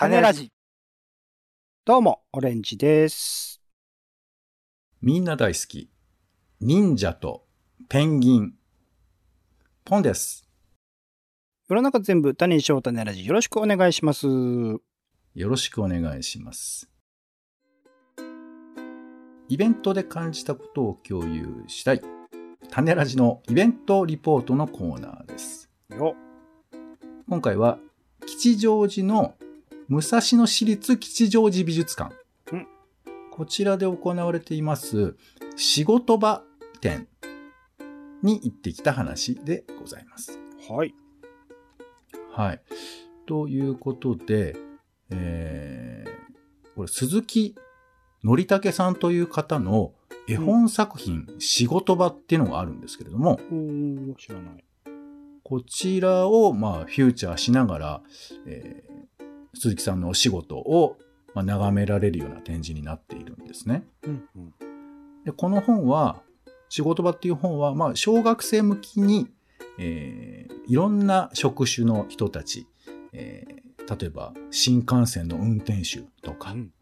種ラジ。どうも、オレンジです。みんな大好き。忍者とペンギン。ポンです。世の中全部種にしよう種ラジ。よろしくお願いします。よろしくお願いします。イベントで感じたことを共有したい。種ラジのイベントリポートのコーナーです。よ。今回は吉祥寺の武蔵野市立吉祥寺美術館うん。こちらで行われています仕事場展に行ってきた話でございます。はい。はい。ということで、えー、これ鈴木則武さんという方の絵本作品、仕事場っていうのがあるんですけれども、知らない。こちらを、まあ、フューチャーしながら、えー鈴木さんのお仕事を、まあ、眺められるような展示になっているんですね。うん、うん。でこの本は、仕事場っていう本は、まあ、小学生向きに、えーいろんな職種の人たち、えー例えば、新幹線の運転手とか、うん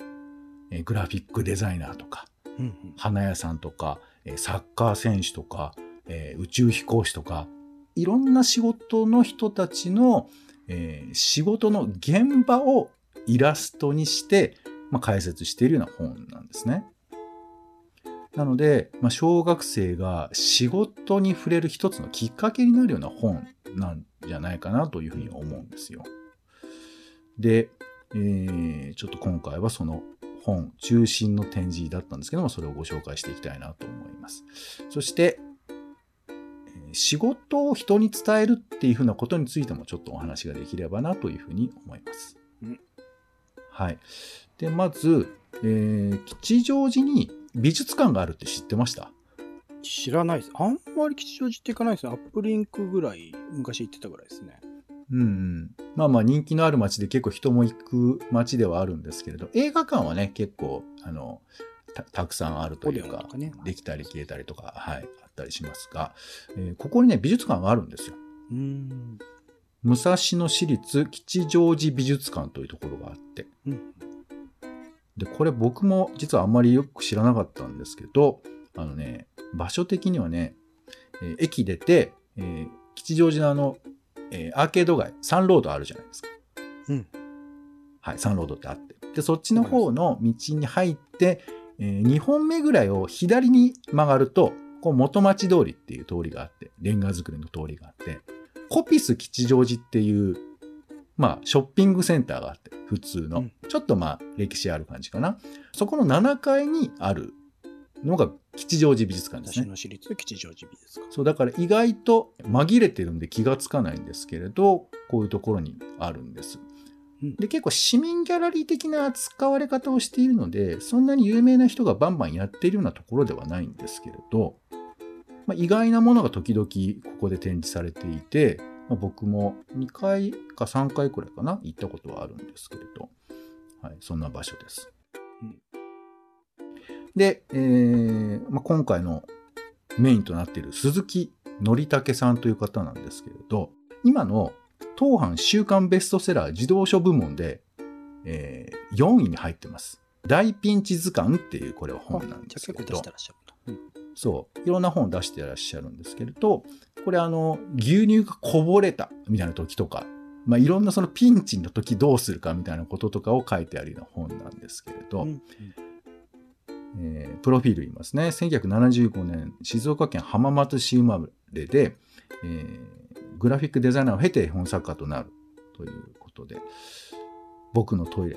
えーグラフィックデザイナーとか、うん、うん。花屋さんとか、えーサッカー選手とか、えー宇宙飛行士とか、いろんな仕事の人たちの、えー仕事の現場をイラストにして、まあ、解説しているような本なんですね。なので、まあ、小学生が仕事に触れる一つのきっかけになるような本なんじゃないかなというふうに思うんですよ。で、えーちょっと今回はその本中心の展示だったんですけども、それをご紹介していきたいなと思います。そして、仕事を人に伝えるっていうふうなことについてもちょっとお話ができればなというふうに思いますうん。はい。で、まず、えー吉祥寺に美術館があるって知ってました？知らないです。あんまり吉祥寺って行かないですね。アップリンクぐらい、昔行ってたぐらいですね。うんうん。まあまあ人気のある街で結構人も行く街ではあるんですけれど、映画館はね、結構、あの、たたくさんあるというかねできたり消えたりとか、はい、あったりしますが、えーここにね、美術館があるんですよ。うーん。武蔵野市立吉祥寺美術館というところがあって、うん。で、これ僕も実はあんまりよく知らなかったんですけど、あのね、場所的にはね、えー駅出て、えー吉祥寺のあの、えーアーケード街、サンロードあるじゃないですか。うん。はい、サンロードってあって。で、そっちの方の道に入って、え2本目ぐらいを左に曲がると、こう元町通りっていう通りがあって、レンガ造りの通りがあって、コピス吉祥寺っていう、まあ、ショッピングセンターがあって、普通の。うんちょっとまあ、歴史ある感じかな。そこの7階にあるのが吉祥寺美術館ですね。私の私立吉祥寺美術館。そう、だから意外と紛れてるんで気がつかないんですけれど、こういうところにあるんです。うんで、結構市民ギャラリー的な扱われ方をしているので、そんなに有名な人がバンバンやっているようなところではないんですけれど、まあ、意外なものが時々ここで展示されていて、まあ、僕も2回か3回くらいかな、行ったことはあるんですけれど、はい、そんな場所です。うんで、えーまあ、今回のメインとなっている鈴木則武さんという方なんですけれど、今の当販週間ベストセラー自動書部門で、えー4位に入ってます。大ピンチ図鑑っていうこれは本なんですけれどじゃあ結構出して、らっしゃると。うん。そう、いろんな本を出してらっしゃるんですけれど、これあの、牛乳がこぼれたみたいな時とか、まあ、いろんなそのピンチの時どうするかみたいなこととかを書いてあるような本なんですけれど、うんえープロフィール言いますね。1975年、静岡県浜松市生まれで、えーグラフィックデザイナーを経て絵本作家となるということで、僕のトイレ、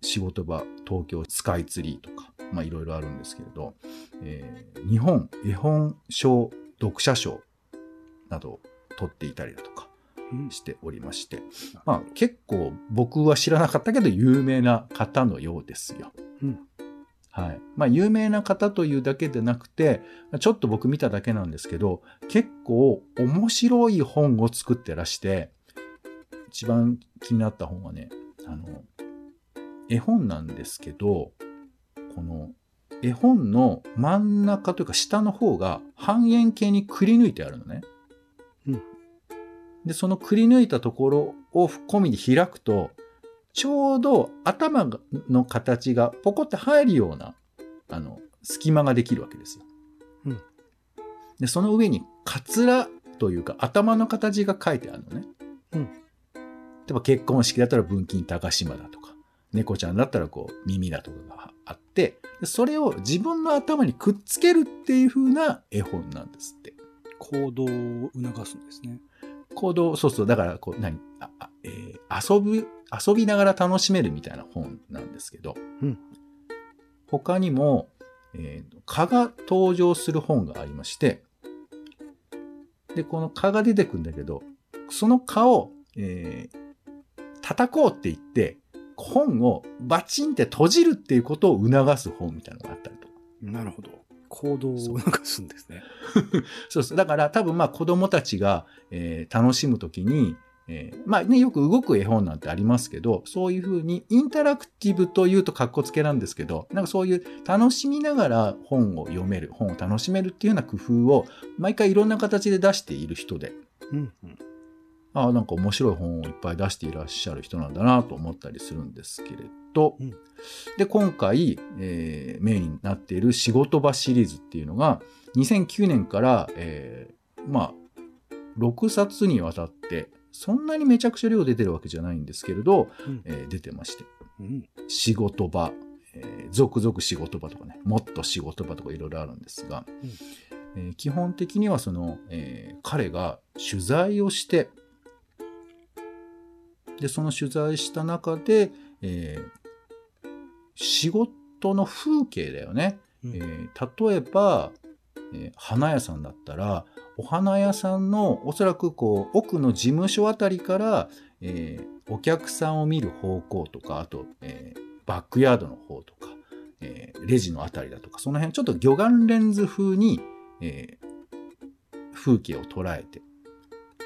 仕事場、東京スカイツリーとか、まあいろいろあるんですけれど、えー日本絵本賞読者賞などを取っていたりだとかうんしておりまして、まあ結構僕は知らなかったけど有名な方のようですよ。うんはい。まあ、有名な方というだけでなくて、ちょっと僕見ただけなんですけど、結構面白い本を作ってらして、一番気になった本はね、あの、絵本なんですけど、この絵本の真ん中というか下の方が半円形にくり抜いてあるのね。うんで、そのくり抜いたところを込みに開くと、ちょうど頭がの形がポコって入るような、あの、隙間ができるわけですよ。うんで、その上に、カツラというか、頭の形が書いてあるのね。うん例えば結婚式だったら文金高島だとか、猫ちゃんだったらこう耳だとかがあって、でそれを自分の頭にくっつけるっていう風な絵本なんですって。行動を促すんですね。行動、そうそう、だから、こう、何？あ、あえー遊ぶ、遊びながら楽しめるみたいな本なんですけど、うん他にも、えー蚊が登場する本がありまして、で、この蚊が出てくるんだけど、その蚊を、えー叩こうって言って、本をバチンって閉じるっていうことを促す本みたいなのがあったりとか。なるほど。行動を促すんですね。そうそう。だから多分まあ子供たちが、えー楽しむときに、えーまあね、よく動く絵本なんてありますけど、そういうふうにインタラクティブというと格好つけなんですけど、なんかそういう楽しみながら本を読める、本を楽しめるっていうような工夫を毎回いろんな形で出している人で、うんうん。ああ、なんか面白い本をいっぱい出していらっしゃる人なんだなと思ったりするんですけれど、うん。で、今回、えーメインになっている仕事場シリーズっていうのが、2009年から、えーまあ、6冊にわたって、そんなにめちゃくちゃ量出てるわけじゃないんですけれど、うん。えー出てまして、うん。仕事場、えー続々仕事場とかね、もっと仕事場とかいろいろあるんですが、えー基本的にはその、えー彼が取材をして、で、その取材した中で、えー仕事の風景だよね。うんえー例えば、えー花屋さんだったら、お花屋さんのおそらくこう奥の事務所あたりから、えーお客さんを見る方向とか、あと、えーバックヤードの方とか、えーレジのあたりだとか、その辺ちょっと魚眼レンズ風に、えー風景を捉えて。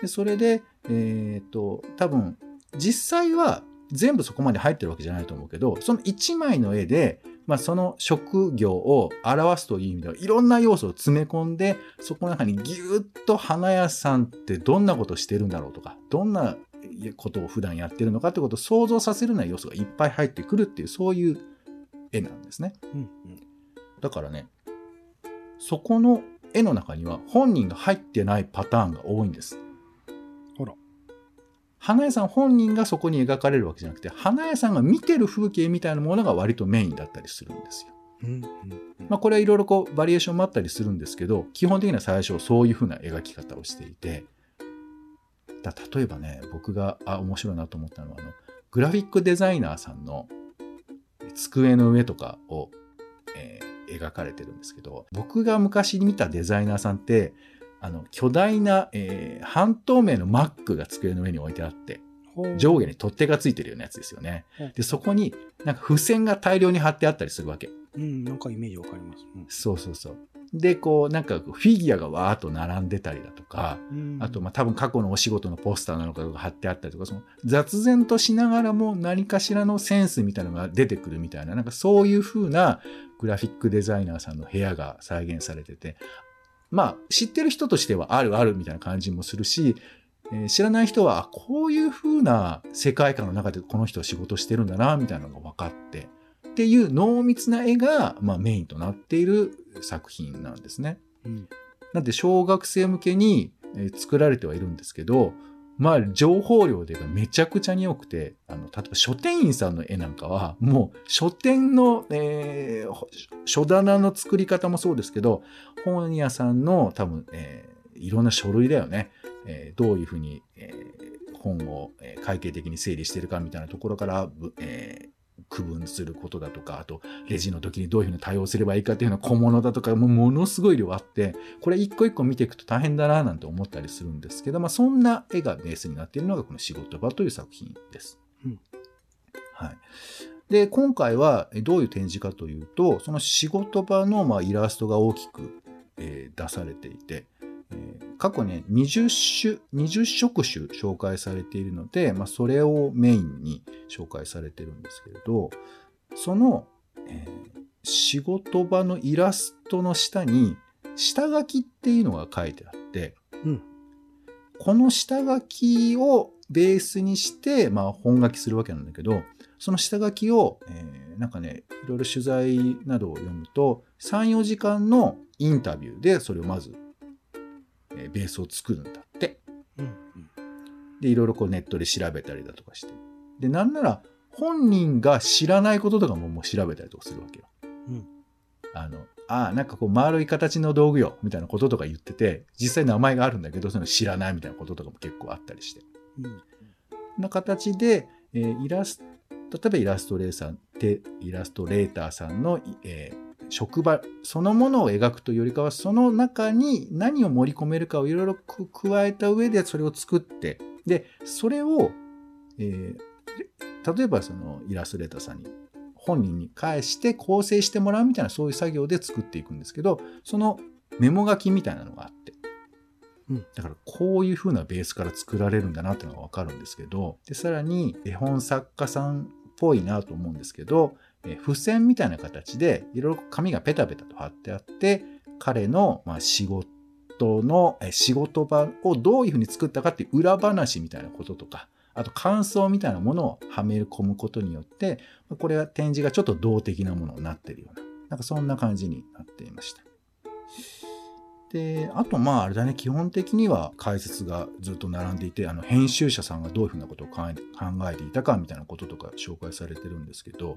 でそれで、えっ、と、多分、実際は全部そこまで入ってるわけじゃないと思うけど、その1枚の絵で、まあ、その職業を表すという意味では、いろんな要素を詰め込んで、そこの中にぎゅーっと花屋さんってどんなことしてるんだろうとか、どんなことを普段やってるのかってことを想像させるような要素がいっぱい入ってくるっていう、そういう絵なんですね。うんだからね、そこの絵の中には本人が入ってないパターンが多いんです。花屋さん本人がそこに描かれるわけじゃなくて、花屋さんが見てる風景みたいなものが割とメインだったりするんですよ。うん。うん。まあこれはいろいろこうバリエーションもあったりするんですけど、基本的には最初そういう風な描き方をしていて、だ例えばね、僕があ面白いなと思ったのは、あの、グラフィックデザイナーさんの机の上とかを、えー描かれてるんですけど、僕が昔見たデザイナーさんって、あの、巨大な、えー半透明の Mac が机の上に置いてあって、上下に取っ手がついてるようなやつですよねうん。で、そこになんか付箋が大量に貼ってあったりするわけ。うん、なんかイメージわかります。そうそうそう。で、こう、なんかフィギュアがわーっと並んでたりだとか、うん。あと、まあ、多分過去のお仕事のポスターなのかが貼ってあったりとか、その雑然としながらも何かしらのセンスみたいなのが出てくるみたいな、なんかそういう風なグラフィックデザイナーさんの部屋が再現されてて、まあ、知ってる人としてはあるあるみたいな感じもするし、えー知らない人は、あこういう風な世界観の中でこの人は仕事してるんだな、みたいなのが分かって、っていう濃密な絵が、まあ、メインとなっている作品なんですね。うん。なんで小学生向けにえー作られてはいるんですけど、まあ、情報量でめちゃくちゃに多くて、あの、例えば書店員さんの絵なんかは、もう書店の、えー書棚の作り方もそうですけど、本屋さんの多分、えーいろんな書類だよね。えーどういうふうに、えー本を、会計的に整理してるかみたいなところから、えー区分することだとか、あと、レジの時にどういうふうに対応すればいいかっていうような小物だとか、もうものすごい量あって、これ一個一個見ていくと大変だななんて思ったりするんですけど、まあそんな絵がベースになっているのがこの仕事場という作品です。うんはい。で、今回はえどういう展示かというと、その仕事場のまあイラストが大きく、えー出されていて、えー過去ね、20種、20色種紹介されているので、まあそれをメインに紹介されてるんですけれど、その、えー仕事場のイラストの下に、下書きっていうのが書いてあって、うんこの下書きをベースにして、まあ、本書きするわけなんだけど、その下書きを、えーなんかね、いろいろ取材などを読むと、3、4時間のインタビューでそれをまず、えーベースを作るんだって。うんで、いろいろこうネットで調べたりだとかして。で、なんなら本人が知らないこととかももう調べたりとかするわけよ。うんあの、ああ、なんかこう丸い形の道具よ、みたいなこととか言ってて、実際名前があるんだけど、その知らないみたいなこととかも結構あったりして。うんな形で、えーイラス例えばイラストレーさんてイラストレーターさんの、いえー職場そのものを描くというよりかはその中に何を盛り込めるかをいろいろく加えた上でそれを作ってでそれを、えー例えばそのイラストレーターさんに本人に返して構成してもらうみたいなそういう作業で作っていくんですけどそのメモ書きみたいなのがあって。うん。だからこういう風なベースから作られるんだなっていうのがわかるんですけど、で、さらに絵本作家さんっぽいなと思うんですけど、え付箋みたいな形でいろいろ紙がペタペタと貼ってあって、彼のまあ仕事の、え仕事場をどういう風に作ったかっていう裏話みたいなこととか、あと感想みたいなものをはめ込むことによって、これは展示がちょっと動的なものになってるような、なんかそんな感じになっていました。で、あとまああれだね、基本的には解説がずっと並んでいて、あの編集者さんがどういうふうなことを考えていたかみたいなこととか紹介されてるんですけど、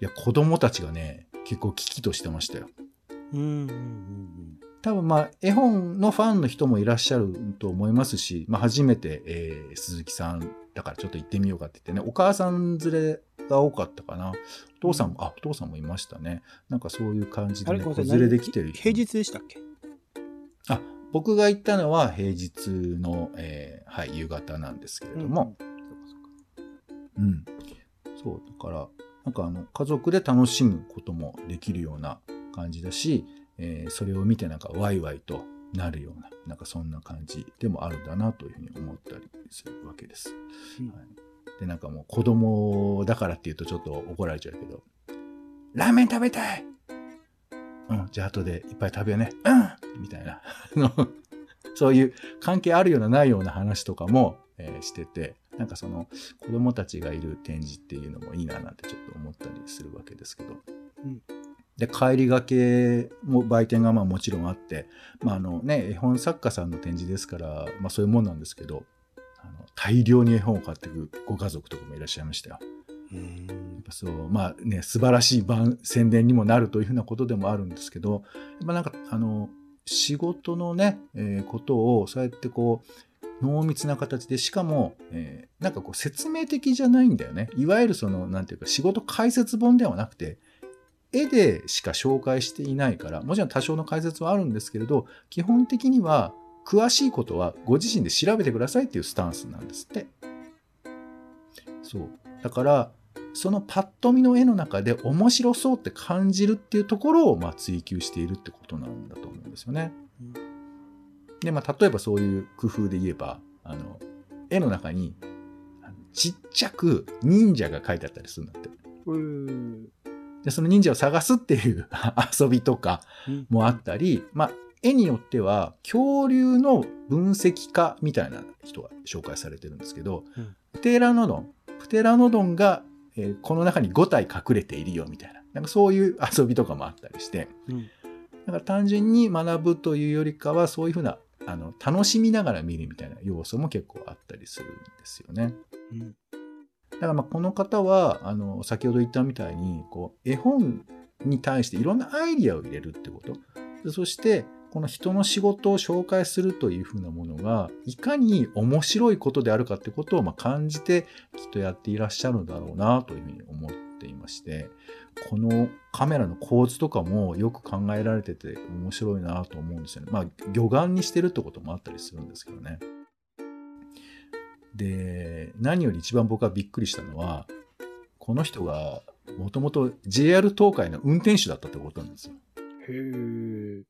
いや、子供たちがね、結構危機としてましたよ。うんうんうん多分まあ絵本のファンの人もいらっしゃると思いますし、まあ初めて、えー鈴木さんだからちょっと行ってみようかって言ってね、お母さん連れが多かったかな。お父さんも、あ、お父さんもいましたね。なんかそういう感じでね、子連れで来てる人平日でしたっけ？あ、僕が行ったのは平日の、えーはい、夕方なんですけれども、うん。そう、だから、なんかあの、家族で楽しむこともできるような感じだし、えーそれを見てなんかワイワイとなるような、なんかそんな感じでもあるんだなというふうに思ったりするわけです。うんはい、で、なんかもう子供だからって言うとちょっと怒られちゃうけど、ラーメン食べたいうん、じゃあ後でいっぱい食べようね。うんみたいな。そういう関係あるようなないような話とかも、えーしてて、なんかその子供たちがいる展示っていうのもいいななんてちょっと思ったりするわけですけど。うんで、帰りがけも売店がまあもちろんあって、まああのね、絵本作家さんの展示ですから、まあそういうもんなんですけど、あの大量に絵本を買っていくご家族とかもいらっしゃいましたよ。うんやっぱそう、まあね、素晴らしい番宣伝にもなるというふうなことでもあるんですけど、やっぱなんか、あの、仕事のね、えーことを、そうやってこう、濃密な形で、しかも、えーなんかこう、説明的じゃないんだよね。いわゆるその、なんていうか、仕事解説本ではなくて、絵でしか紹介していないから、もちろん多少の解説はあるんですけれど、基本的には、詳しいことはご自身で調べてくださいっていうスタンスなんですって。そう。だから、そのパッと見の絵の中で面白そうって感じるっていうところを、まあ、追求しているってことなんだと思うんですよね。で、まあ、例えばそういう工夫で言えば、あの、絵の中に、ちっちゃく忍者が書いてあったりするんだって。うんで、その忍者を探すっていう 遊びとかうん。もあったり、まあ、絵によっては恐竜の分析家みたいな人が紹介されてるんですけど、うん。プテラノドン、プテラノドンが、えーこの中に5体隠れているよみたいな、なんかそういう遊びとかもあったりして、うん。だから単純に学ぶというよりかは、そういうふうな、あの、楽しみながら見るみたいな要素も結構あったりするんですよね。うんだからまあこの方は、あの、先ほど言ったみたいに、こう、絵本に対していろんなアイディアを入れるってこと。そして、この人の仕事を紹介するというふうなものが、いかに面白いことであるかってことをま感じて、きっとやっていらっしゃるんだろうなというふうに思っていまして、このカメラの構図とかもよく考えられてて面白いなと思うんですよね。まあ、魚眼にしてるってこともあったりするんですけどね。で、何より一番僕がびっくりしたのは、この人がもともと JR 東海の運転手だったってことなんですよ。へえ。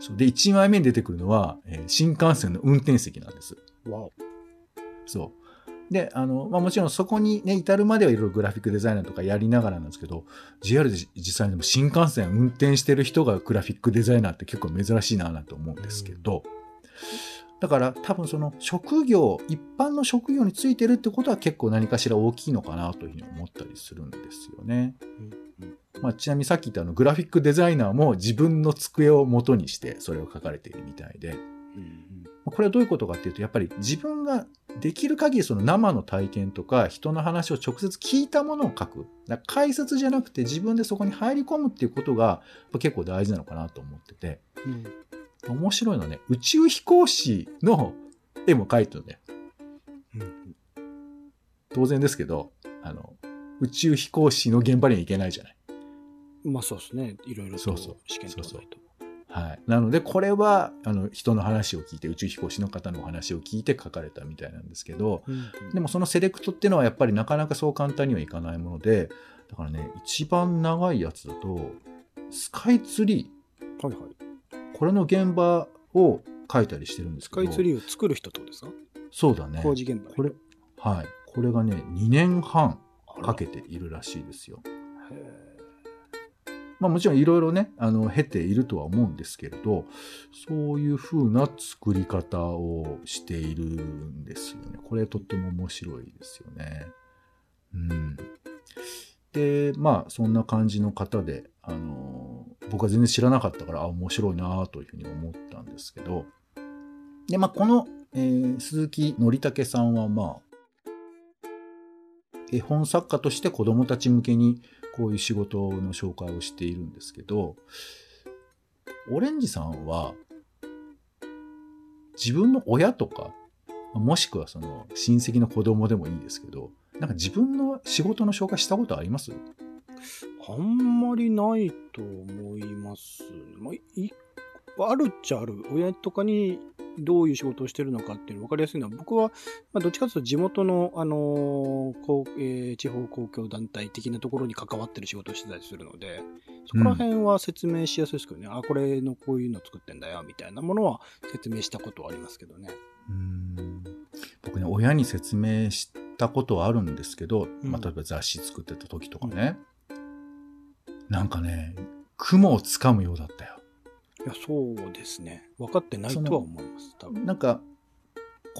そうで、1枚目に出てくるのは、えー新幹線の運転席なんです。わお。そう。で、あの、まあもちろんそこにね、至るまではいろいろグラフィックデザイナーとかやりながらなんですけど、JR で実際にでも新幹線運転してる人がグラフィックデザイナーって結構珍しいななんて思うんですけど、だから多分その職業、一般の職業についてるってことは結構何かしら大きいのかなというふうに思ったりするんですよね。まあ、ちなみにさっき言ったあのグラフィックデザイナーも自分の机を元にしてそれを書かれているみたいで、これはどういうことかっていうと、やっぱり自分ができる限りその生の体験とか人の話を直接聞いたものを書く。解説じゃなくて自分でそこに入り込むっていうことが結構大事なのかなと思ってて。うん、面白いのはね、宇宙飛行士の絵も描いてるんだよ。うん、当然ですけど、あの、宇宙飛行士の現場には行けないじゃない。まあそうですね。いろいろと試験とそうそうそうはい。なので、これは、あの、人の話を聞いて、宇宙飛行士の方のお話を聞いて書かれたみたいなんですけど、うんうん、でもそのセレクトっていうのはやっぱりなかなかそう簡単にはいかないもので、だからね、一番長いやつだと、スカイツリー。はいはい。これの現場を書いたりしてるんですけど。スカイツリーを作る人ってことですか？そうだね。工事現場これ、はい。これがね、2年半かけているらしいですよ。へえ。まあもちろんいろいろね、あの、経ているとは思うんですけれど、そういう風な作り方をしているんですよね。これとっても面白いですよね。うん。で、まあそんな感じの方で、あの、僕は全然知らなかったから、あ、面白いなというふうに思ったんですけど、で、まあこの、えー、鈴木則武さんはまあ、絵本作家として子供たち向けにこういう仕事の紹介をしているんですけど、オレンジさんは、自分の親とか、もしくはその親戚の子供でもいいんですけど、なんか自分の仕事の紹介したことあります？あんまりないと思います。まあ、いあるっちゃある。親とかにどういう仕事をしてるのかっていうの分かりやすいのは、僕は、まあ、どっちかというと地元の、あのーえー、地方公共団体的なところに関わってる仕事をしてたりするので、そこら辺は説明しやすいですけどね、うん、あ、これのこういうの作ってんだよ、みたいなものは説明したことはありますけどね。うん僕ね、親に説明したことはあるんですけど、まあ、例えば雑誌作ってた時とかね、うん、なんかね、雲をつかむようだったよ。いや、そうですね。分かってないとは思います、多分。なんか、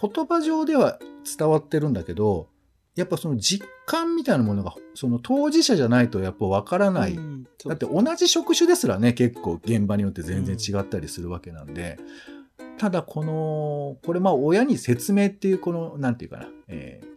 言葉上では伝わってるんだけど、やっぱその実感みたいなものが、その当事者じゃないとやっぱ分からない。うん、だって同じ職種ですらね、結構現場によって全然違ったりするわけなんで、うん、ただこの、これまあ親に説明っていうこの、なんていうかな、えー、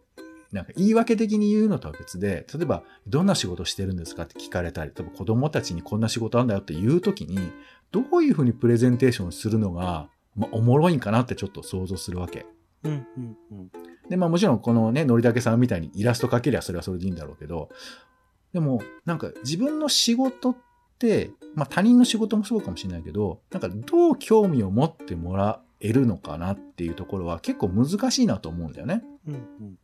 なんか言い訳的に言うのとは別で、例えば、どんな仕事してるんですかって聞かれたり、例えば子供たちにこんな仕事あんだよって言うときに、どういうふうにプレゼンテーションするのが、まあ、おもろいんかなってちょっと想像するわけ。うんうんうん、で、まあもちろんこのね、のりたけさんみたいにイラスト描けりゃそれはそれでいいんだろうけど、でもなんか自分の仕事って、まあ他人の仕事もそうかもしれないけど、なんかどう興味を持ってもらえるのかなっていうところは結構難しいなと思うんだよね。うんうん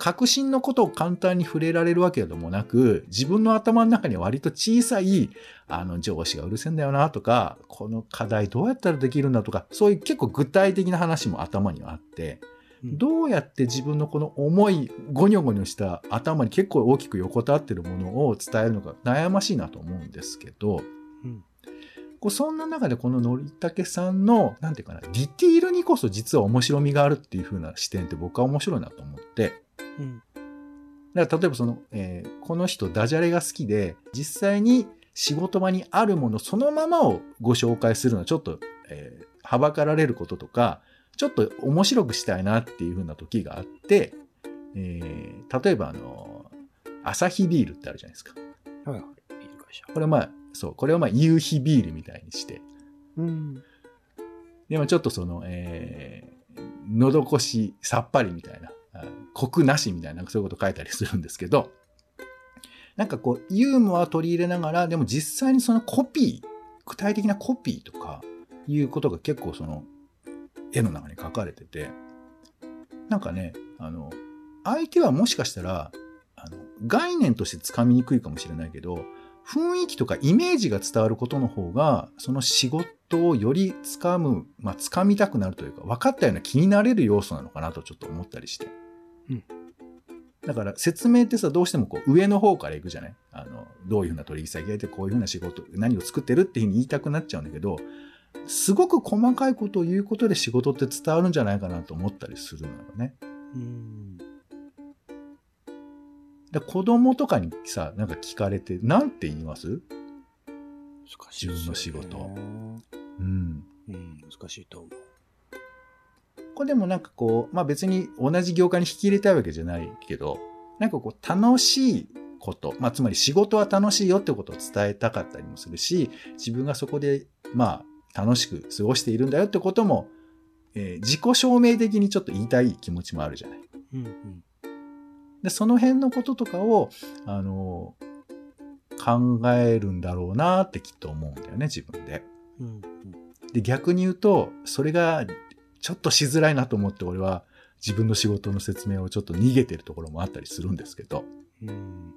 革新のことを簡単に触れられるわけでもなく、自分の頭の中には割と小さい、あの、上司がうるせえんだよなとか、この課題どうやったらできるんだとか、そういう結構具体的な話も頭にはあって、どうやって自分のこの重い、ゴニョゴニョした頭に結構大きく横たわってるものを伝えるのが悩ましいなと思うんですけど、うん。こうそんな中でこののりたけさんの、なんていうかな、ディティールにこそ実は面白みがあるっていう風な視点って僕は面白いなと思って、うん。だから例えばその、えー、この人ダジャレが好きで、実際に仕事場にあるものそのままをご紹介するのはちょっと、えー、はばかられることとか、ちょっと面白くしたいなっていう風な時があって、えー、例えばあの、アサヒビールってあるじゃないですか。はい、ビール会社。これまあ、そう、これをまあ夕日ビールみたいにして。うん。でもちょっとその、えー、喉越しさっぱりみたいな。コクなしみたいな、そういうこと書いたりするんですけど、なんかこう、ユーモア取り入れながら、でも実際にそのコピー、具体的なコピーとか、いうことが結構その、絵の中に書かれてて、なんかね、あの、相手はもしかしたら、あの、概念としてつかみにくいかもしれないけど、雰囲気とかイメージが伝わることの方が、その仕事をよりつかむ、まあ、つかみたくなるというか、分かったような気になれる要素なのかなとちょっと思ったりして。うん。だから説明ってさ、どうしてもこう上の方から行くじゃない？あの、どういうふうな取引先がいて、こういうふうな仕事、何を作ってるっていうふうに言いたくなっちゃうんだけど、すごく細かいことを言うことで仕事って伝わるんじゃないかなと思ったりするのよね。うん。で子供とかにさ、なんか聞かれて、なんて言います？難しいね。自分の仕事うん。うん。難しいと思う。これでもなんかこう、まあ別に同じ業界に引き入れたいわけじゃないけど、なんかこう楽しいこと、まあつまり仕事は楽しいよってことを伝えたかったりもするし、自分がそこでまあ楽しく過ごしているんだよってことも、えー自己証明的にちょっと言いたい気持ちもあるじゃない。うんうん。で、その辺のこととかを、あの、考えるんだろうなってきっと思うんだよね、自分で。うんで、逆に言うと、それがちょっとしづらいなと思って、俺は自分の仕事の説明をちょっと逃げてるところもあったりするんですけど、うん。うん。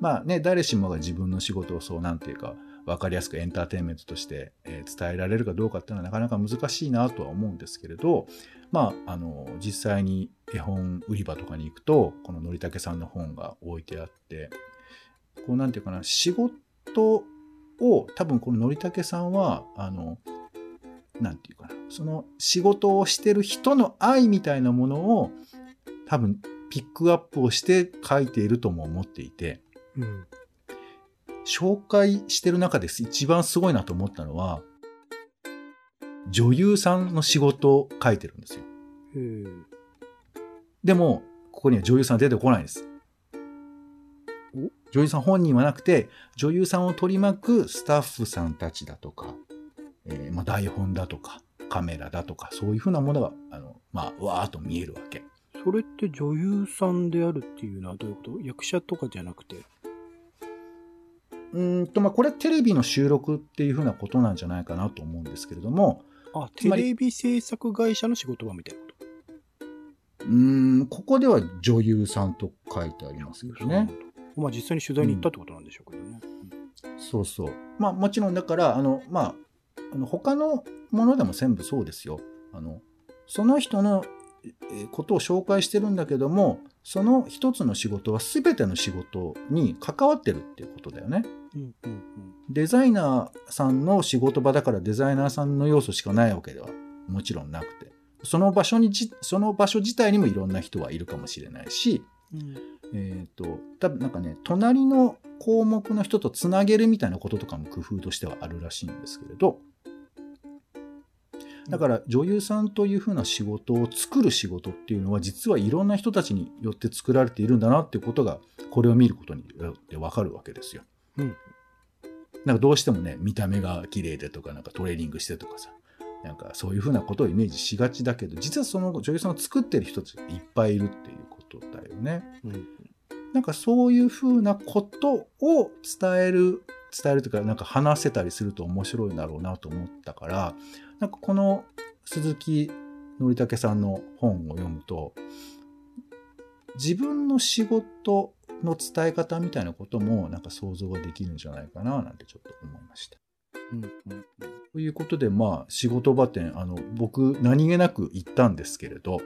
まあね、誰しもが自分の仕事をそうなんていうか、わかりやすくエンターテインメントとして、伝えられるかどうかっていうのはなかなか難しいなとは思うんですけれど、まあ、あの、実際に絵本売り場とかに行くと、こののりたけさんの本が置いてあって、こうなんていうかな、仕事を、多分こののりたけさんは、あの、なんていうかな、その仕事をしてる人の愛みたいなものを、多分ピックアップをして書いているとも思っていて、うん。紹介してる中です一番すごいなと思ったのは、女優さんの仕事を書いてるんですよ。でも、ここには女優さん出てこないんですお？女優さん本人はなくて、女優さんを取り巻くスタッフさんたちだとか、えーまあ、台本だとか、カメラだとか、そういうふうなものが、あの、まあ、わーっと見えるわけ。それって女優さんであるっていうのはどういうこと？役者とかじゃなくて？うーんと、まあ、これはテレビの収録っていうふうなことなんじゃないかなと思うんですけれども、あ、テレビ制作会社の仕事場みたいなこと？うーん、ここでは女優さんと書いてありますけどね。まあ実際に取材に行ったってことなんでしょうけどね。そうそう。まあもちろんだから、あの、まあ、あの他のものでも全部そうですよ。あの、その人のえーことを紹介してるんだけども、その一つの仕事は全ての仕事に関わってるっていうことだよね。うんうんうん。デザイナーさんの仕事場だからデザイナーさんの要素しかないわけではもちろんなくて、その場所にじ、その場所自体にもいろんな人はいるかもしれないし、うん。えっ、と、多分なんかね、隣の項目の人とつなげるみたいなこととかも工夫としてはあるらしいんですけれど、だから女優さんというふうな仕事を作る仕事っていうのは実はいろんな人たちによって作られているんだなっていうことがこれを見ることによってわかるわけですよ。うんなんかどうしてもね、見た目が綺麗でとか、なんかトレーニングしてとかさ、なんかそういうふうなことをイメージしがちだけど、実はその女優さんを作ってる人たちがいっぱいいるっていうことだよね。うんなんかそういうふうなことを伝える、伝えるというか、なんか話せたりすると面白いんだろうなと思ったから、なんかこの鈴木のりたけさんの本を読むと、自分の仕事の伝え方みたいなこともなんか想像ができるんじゃないかななんてちょっと思いました。うんうんうんということで、まあ、仕事場店、あの、僕、何気なく行ったんですけれど、い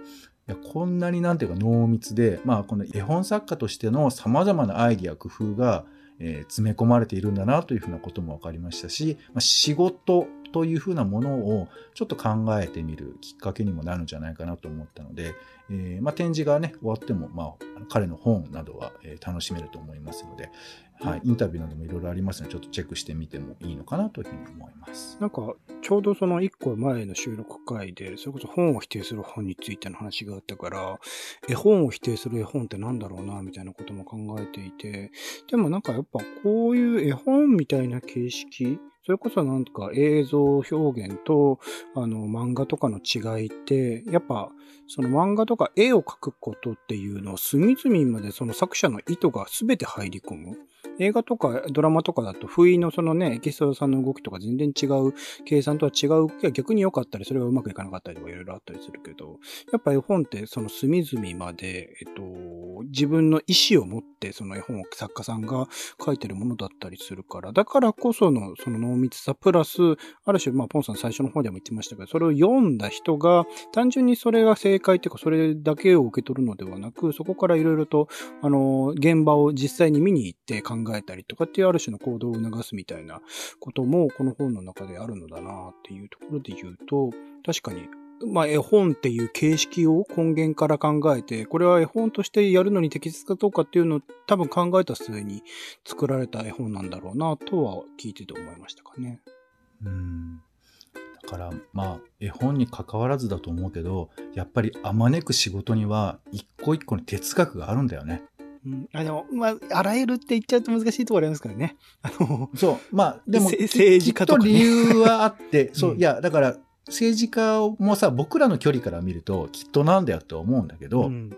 やこんなになんていうか濃密で、まあ、この絵本作家としての様々なアイディア、工夫が、えー詰め込まれているんだなというふうなことも分かりましたし、まあ、仕事というふうなものをちょっと考えてみるきっかけにもなるんじゃないかなと思ったので、えーまあ、展示がね、終わっても、まあ、彼の本などは、えー楽しめると思いますので、はい、インタビューなどもいろいろありますので、ちょっとチェックしてみてもいいのかなというふうに思います。なんか、ちょうどその一個前の収録回で、それこそ本を否定する本についての話があったから、絵本を否定する絵本ってなんだろうな、みたいなことも考えていて、でもなんかやっぱこういう絵本みたいな形式、それこそなんか映像表現とあの漫画とかの違いって、やっぱその漫画とか絵を描くことっていうのを隅々までその作者の意図が全て入り込む。映画とかドラマとかだと、不意のそのね、エキストラさんの動きとか全然違う、計算とは違う動きが逆に良かったり、それがうまくいかなかったりとかいろいろあったりするけど、やっぱ絵本ってその隅々まで、えっと、自分の意思を持ってその絵本を作家さんが書いてるものだったりするから、だからこそのその濃密さプラス、ある種、まあ、ポンさん最初の方でも言ってましたけど、それを読んだ人が単純にそれが正解っていうか、それだけを受け取るのではなく、そこからいろいろと、あの、現場を実際に見に行って考えたりとかっていうある種の行動を促すみたいなことも、この本の中であるのだなっていうところで言うと、確かにまあ、絵本っていう形式を根源から考えて、これは絵本としてやるのに適切かどうかっていうのを多分考えた末に作られた絵本なんだろうなとは聞いてて思いましたかね。うんだからまあ絵本に関わらずだと思うけどやっぱりあまねく仕事には一個一個に哲学があるんだよね。うん、あでも、まあ、あらゆるって言っちゃうと難しいところありますからね。あの、そう。まあ、でも、政治家とか、ね、きっと理由はあって、そう、いや、だから、政治家もさ、僕らの距離から見ると、きっとなんだよって思うんだけど、うん、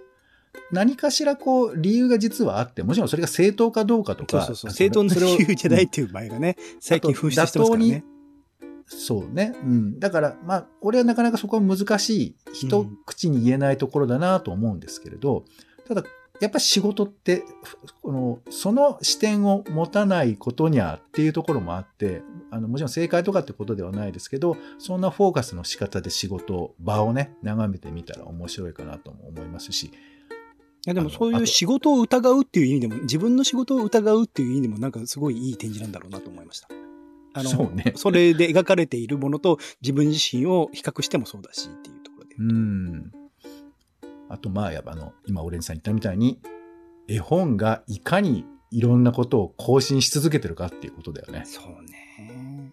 何かしらこう、理由が実はあって、もちろんそれが正当かどうかとか。そうそうそう正当な理由じゃないっていう場合がね、最近風刺してますからね。そうね。うん。だから、まあ、俺はなかなかそこは難しい、一口に言えないところだなと思うんですけれど、ただ、やっぱ仕事って、この、その視点を持たないことにゃっていうところもあって、あの、もちろん正解とかってことではないですけど、そんなフォーカスの仕方で仕事、場をね、眺めてみたら面白いかなとも思いますし、いやでもそういう仕事を疑うっていう意味でも、自分の仕事を疑うっていう意味でもなんかすごいいい展示なんだろうなと思いました。あの、そうね。それで描かれているものと自分自身を比較してもそうだしっていうところで。うん。あと、まあ、やっぱあの、今、オレンジさん言ったみたいに、絵本がいかにいろんなことを更新し続けてるかっていうことだよね。そうね。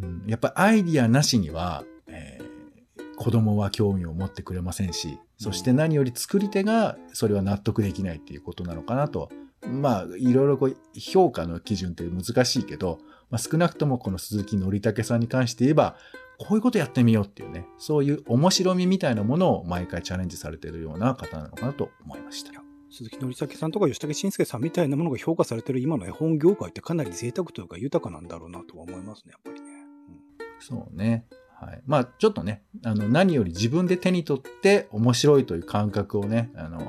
うん、やっぱアイディアなしには、えー、子供は興味を持ってくれませんし、そして何より作り手がそれは納得できないっていうことなのかなと。まあ、いろいろこう評価の基準って難しいけど、まあ、少なくともこの鈴木のりたけさんに関して言えば、こういうことやってみようっていうね、そういう面白みみたいなものを毎回チャレンジされているような方なのかなと思いました。鈴木のりたけさんとか吉武慎介さんみたいなものが評価されてる今の絵本業界ってかなり贅沢というか豊かなんだろうなとは思いますね、やっぱりね。うん、そうね。はい。まあ、ちょっとね、あの、何より自分で手に取って面白いという感覚をね、あの、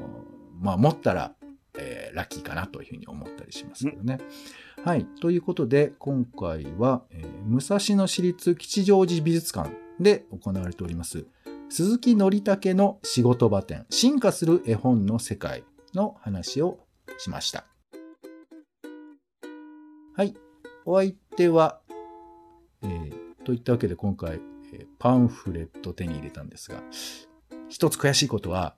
まあ、持ったら、えー、ラッキーかなというふうに思ったりしますけどね。うんはい。ということで、今回は、えー、武蔵野市立吉祥寺美術館で行われております、鈴木のりたけの仕事場展、進化する絵本の世界の話をしました。はい。お相手は、えー、といったわけで今回、えー、パンフレット手に入れたんですが、一つ悔しいことは、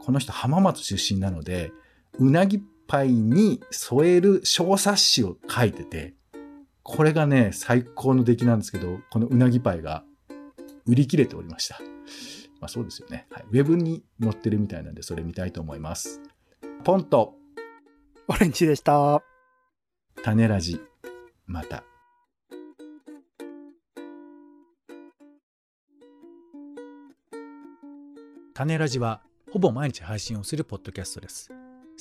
この人浜松出身なので、うなぎパイに添える小冊子を書いてて、これがね、最高の出来なんですけど、このうなぎパイが売り切れておりました。まあそうですよね。はい。ウェブに載ってるみたいなんで、それ見たいと思います。ポンと、オレンジでした。種ラジ、また。種ラジは、ほぼ毎日配信をするポッドキャストです。